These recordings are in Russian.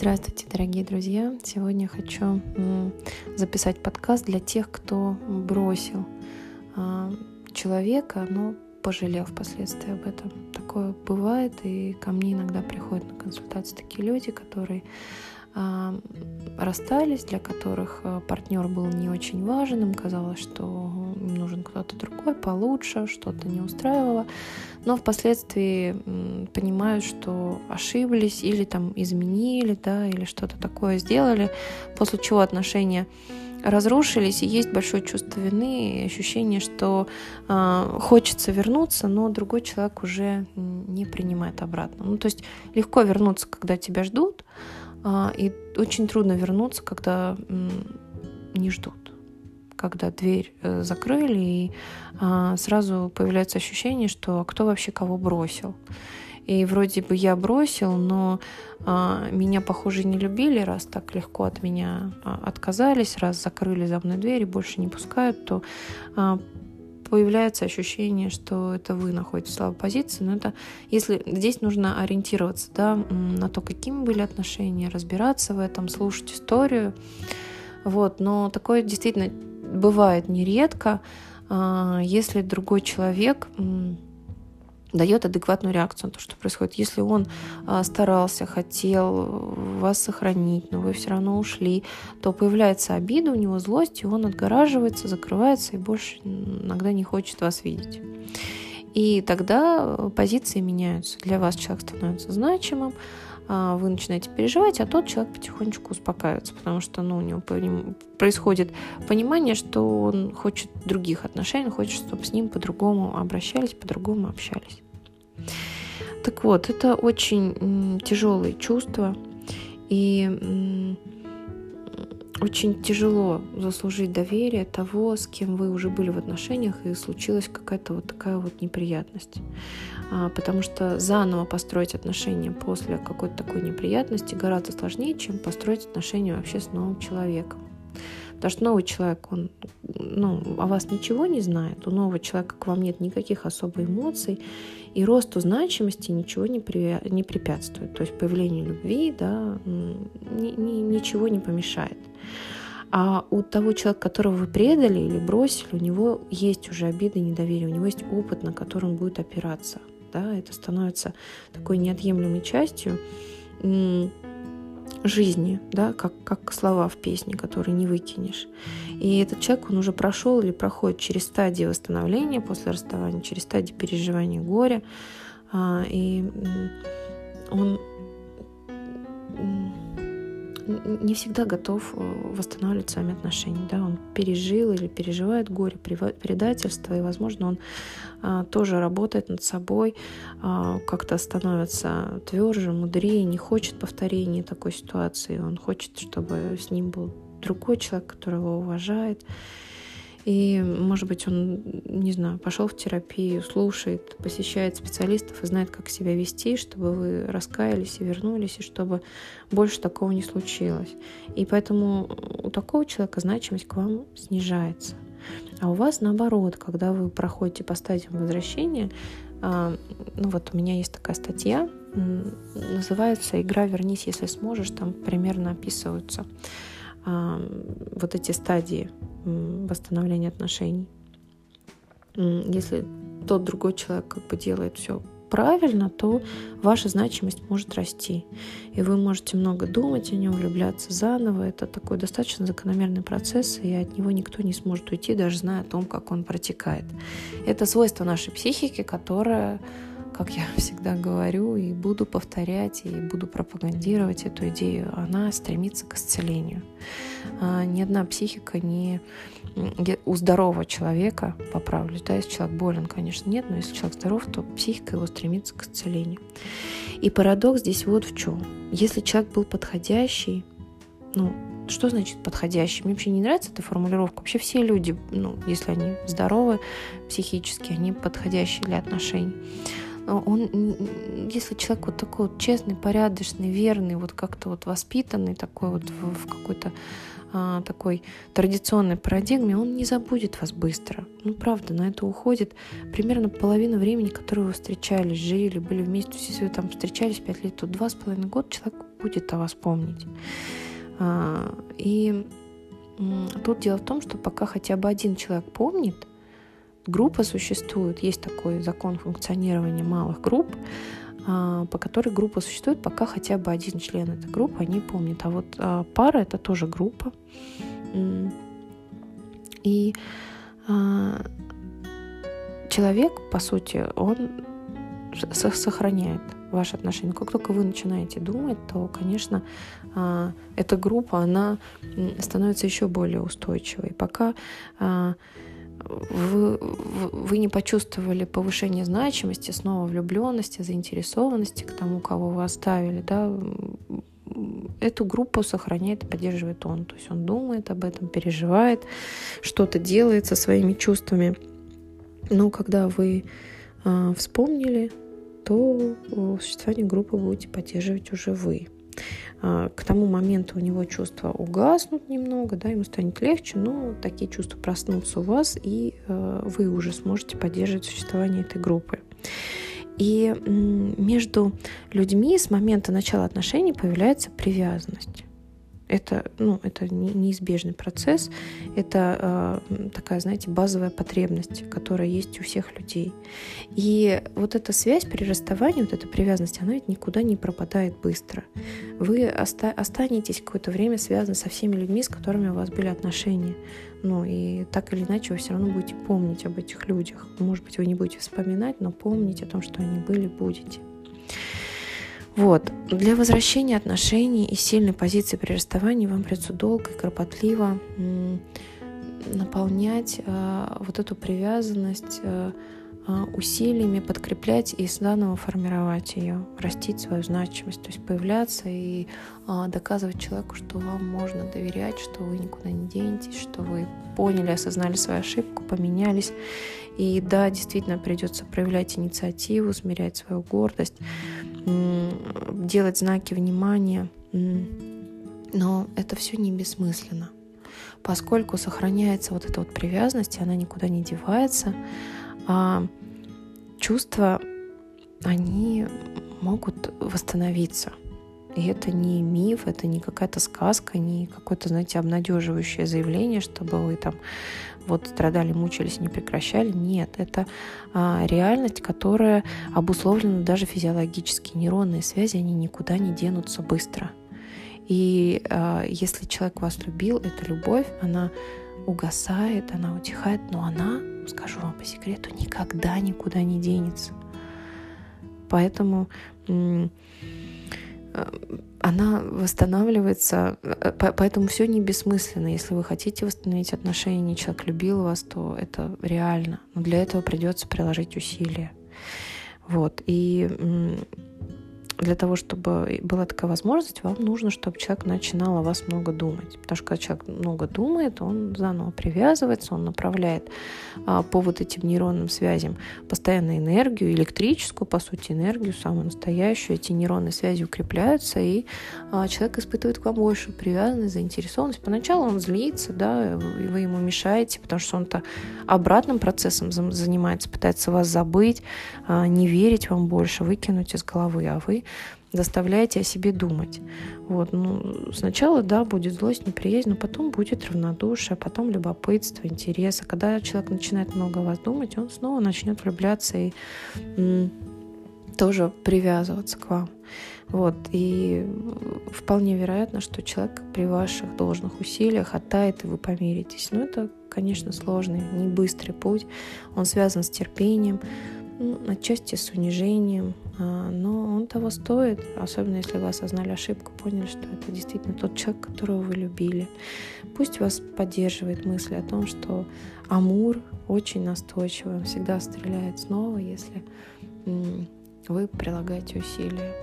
Здравствуйте, дорогие друзья! Сегодня хочу записать подкаст для тех, кто бросил а, человека, но пожалел впоследствии об этом. Такое бывает, и ко мне иногда приходят на консультации такие люди, которые расстались, для которых а, партнер был не очень важен, им казалось, что им нужен кто-то другой, получше, что-то не устраивало, но впоследствии понимают, что ошиблись или там изменили, да, или что-то такое сделали, после чего отношения разрушились, и есть большое чувство вины ощущение, что э, хочется вернуться, но другой человек уже не принимает обратно. Ну, то есть легко вернуться, когда тебя ждут, и очень трудно вернуться, когда не ждут когда дверь э, закрыли, и а, сразу появляется ощущение, что кто вообще кого бросил. И вроде бы я бросил, но а, меня, похоже, не любили, раз так легко от меня отказались, раз закрыли за мной дверь и больше не пускают, то появляется ощущение, что это вы находитесь в слабой позиции, но это если здесь нужно ориентироваться да, на то, какими были отношения, разбираться в этом, слушать историю. Вот, но такое действительно бывает нередко, а, если другой человек дает адекватную реакцию на то, что происходит. Если он а, старался, хотел вас сохранить, но вы все равно ушли, то появляется обида, у него злость, и он отгораживается, закрывается и больше иногда не хочет вас видеть. И тогда позиции меняются. Для вас человек становится значимым, вы начинаете переживать, а тот человек потихонечку успокаивается, потому что ну, у него происходит понимание, что он хочет других отношений, хочет, чтобы с ним по-другому обращались, по-другому общались. Так вот, это очень тяжелые чувства, и очень тяжело заслужить доверие того, с кем вы уже были в отношениях, и случилась какая-то вот такая вот неприятность. А, потому что заново построить отношения после какой-то такой неприятности гораздо сложнее, чем построить отношения вообще с новым человеком. Потому что новый человек, он ну, о вас ничего не знает, у нового человека к вам нет никаких особых эмоций, и росту значимости ничего не, при, не препятствует. То есть появлению любви да, ни, ни, ничего не помешает. А у того человека, которого вы предали или бросили, у него есть уже обиды, недоверие, у него есть опыт, на который он будет опираться. Да? Это становится такой неотъемлемой частью жизни, да, как, как слова в песне, которые не выкинешь. И этот человек, он уже прошел или проходит через стадии восстановления после расставания, через стадии переживания горя, а, и он не всегда готов э, восстанавливать сами отношения. Да? Он пережил или переживает горе, предательство, и, возможно, он а, тоже работает над собой, а, как-то становится тверже, мудрее, не хочет повторения такой ситуации. Он хочет, чтобы с ним был другой человек, которого уважает. И, может быть, он, не знаю, пошел в терапию, слушает, посещает специалистов и знает, как себя вести, чтобы вы раскаялись и вернулись, и чтобы больше такого не случилось. И поэтому у такого человека значимость к вам снижается. А у вас наоборот, когда вы проходите по стадиям возвращения, а, ну вот у меня есть такая статья, называется «Игра «Вернись, если сможешь», там примерно описываются вот эти стадии восстановления отношений. Если тот другой человек как бы делает все правильно, то ваша значимость может расти. И вы можете много думать о нем, влюбляться заново. Это такой достаточно закономерный процесс, и от него никто не сможет уйти, даже зная о том, как он протекает. Это свойство нашей психики, которое как я всегда говорю и буду повторять, и буду пропагандировать эту идею, она стремится к исцелению. А, ни одна психика не у здорового человека, поправлюсь, да, если человек болен, конечно, нет, но если человек здоров, то психика его стремится к исцелению. И парадокс здесь вот в чем. Если человек был подходящий, ну, что значит подходящий? Мне вообще не нравится эта формулировка. Вообще все люди, ну, если они здоровы психически, они подходящие для отношений. Он, если человек вот такой вот честный, порядочный, верный, вот как-то вот воспитанный такой вот в, в какой-то а, такой традиционной парадигме, он не забудет вас быстро. Ну, правда, на это уходит примерно половина времени, которое вы встречались, жили, были вместе. Если вы там встречались пять лет, то два с половиной года человек будет о вас помнить. А, и тут дело в том, что пока хотя бы один человек помнит, группа существует, есть такой закон функционирования малых групп, а, по которой группа существует, пока хотя бы один член этой группы не помнит. А вот а, пара это тоже группа. И человек, по сути, он сохраняет ваши отношения. Как только вы начинаете думать, то, конечно, а, эта группа, она становится еще более устойчивой. Пока а, вы, вы не почувствовали повышение значимости, снова влюбленности, заинтересованности к тому, кого вы оставили, да, эту группу сохраняет и поддерживает он. То есть он думает об этом, переживает, что-то делает со своими чувствами. Но когда вы э, вспомнили, то существование группы будете поддерживать уже вы. А, к тому моменту у него чувства угаснут немного, да, ему станет легче, но такие чувства проснутся у вас, и э, вы уже сможете поддерживать существование этой группы. И между людьми с момента начала отношений появляется привязанность. Это, ну, это неизбежный процесс, это э, такая, знаете, базовая потребность, которая есть у всех людей. И вот эта связь при расставании, вот эта привязанность, она ведь никуда не пропадает быстро. Вы оста- останетесь какое-то время связаны со всеми людьми, с которыми у вас были отношения. Ну и так или иначе вы все равно будете помнить об этих людях. Может быть, вы не будете вспоминать, но помнить о том, что они были, будете. Вот. Для возвращения отношений и сильной позиции при расставании вам придется долго и кропотливо наполнять э, вот эту привязанность э, усилиями, подкреплять и заново формировать ее, растить свою значимость, то есть появляться и э, доказывать человеку, что вам можно доверять, что вы никуда не денетесь, что вы поняли, осознали свою ошибку, поменялись. И да, действительно придется проявлять инициативу, смирять свою гордость делать знаки внимания, но это все не бессмысленно, поскольку сохраняется вот эта вот привязанность, и она никуда не девается, а чувства, они могут восстановиться. И это не миф, это не какая-то сказка, не какое-то, знаете, обнадеживающее заявление, чтобы вы там вот страдали, мучились, не прекращали. Нет, это а, реальность, которая обусловлена даже физиологически. Нейронные связи, они никуда не денутся быстро. И а, если человек вас любил, эта любовь, она угасает, она утихает, но она, скажу вам по секрету, никогда никуда не денется. Поэтому Э, она восстанавливается, э, поэтому все не бессмысленно. Если вы хотите восстановить отношения, человек любил вас, то это реально. Но для этого придется приложить усилия. Вот. И для того, чтобы была такая возможность, вам нужно, чтобы человек начинал о вас много думать. Потому что когда человек много думает, он заново привязывается, он направляет а, по вот этим нейронным связям постоянно энергию, электрическую, по сути, энергию, самую настоящую. Эти нейронные связи укрепляются, и а, человек испытывает к вам большую привязанность, заинтересованность. Поначалу он злится, да, и вы ему мешаете, потому что он-то обратным процессом занимается, пытается вас забыть, а, не верить вам больше, выкинуть из головы, а вы заставляете о себе думать. Вот, ну, сначала, да, будет злость, неприязнь, но потом будет равнодушие, потом любопытство, интерес. А когда человек начинает много о вас думать, он снова начнет влюбляться и м- тоже привязываться к вам. Вот, и вполне вероятно, что человек при ваших должных усилиях оттает, и вы помиритесь. Но это, конечно, сложный, не быстрый путь. Он связан с терпением, ну, отчасти с унижением, а, но он того стоит, особенно если вы осознали ошибку, поняли, что это действительно тот человек, которого вы любили. Пусть вас поддерживает мысль о том, что Амур очень настойчивый, он всегда стреляет снова, если вы прилагаете усилия.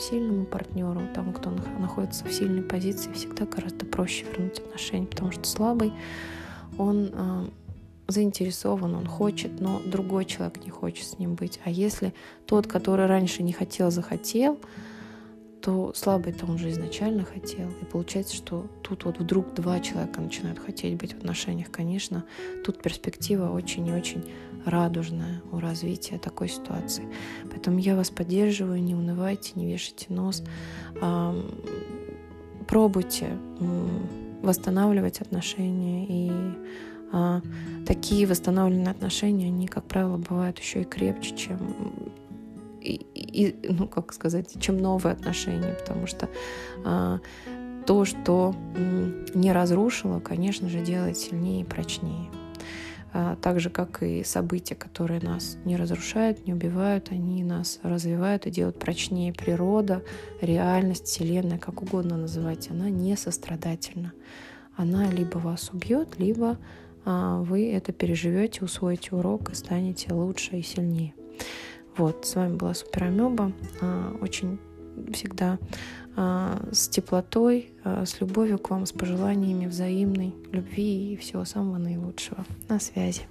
Сильному партнеру, тому, кто находится в сильной позиции, всегда гораздо проще вернуть отношения, потому что слабый, он а, заинтересован, он хочет, но другой человек не хочет с ним быть. А если тот, который раньше не хотел, захотел, то слабый-то он же изначально хотел. И получается, что тут вот вдруг два человека начинают хотеть быть в отношениях. Конечно, тут перспектива очень и очень радужное у развития такой ситуации. Поэтому я вас поддерживаю, не унывайте, не вешайте нос. Пробуйте восстанавливать отношения и а, такие восстановленные отношения, они, как правило, бывают еще и крепче, чем и, и, ну, как сказать, чем новые отношения, потому что а, то, что не разрушило, конечно же, делает сильнее и прочнее. А, так же, как и события, которые нас не разрушают, не убивают, они нас развивают и делают прочнее. Природа, реальность, Вселенная, как угодно называть, она не сострадательна. Она либо вас убьет, либо вы это переживете, усвоите урок и станете лучше и сильнее. Вот, с вами была Супер Амеба. А, очень всегда а, с теплотой, с любовью к вам, с пожеланиями взаимной любви и всего самого наилучшего. На связи.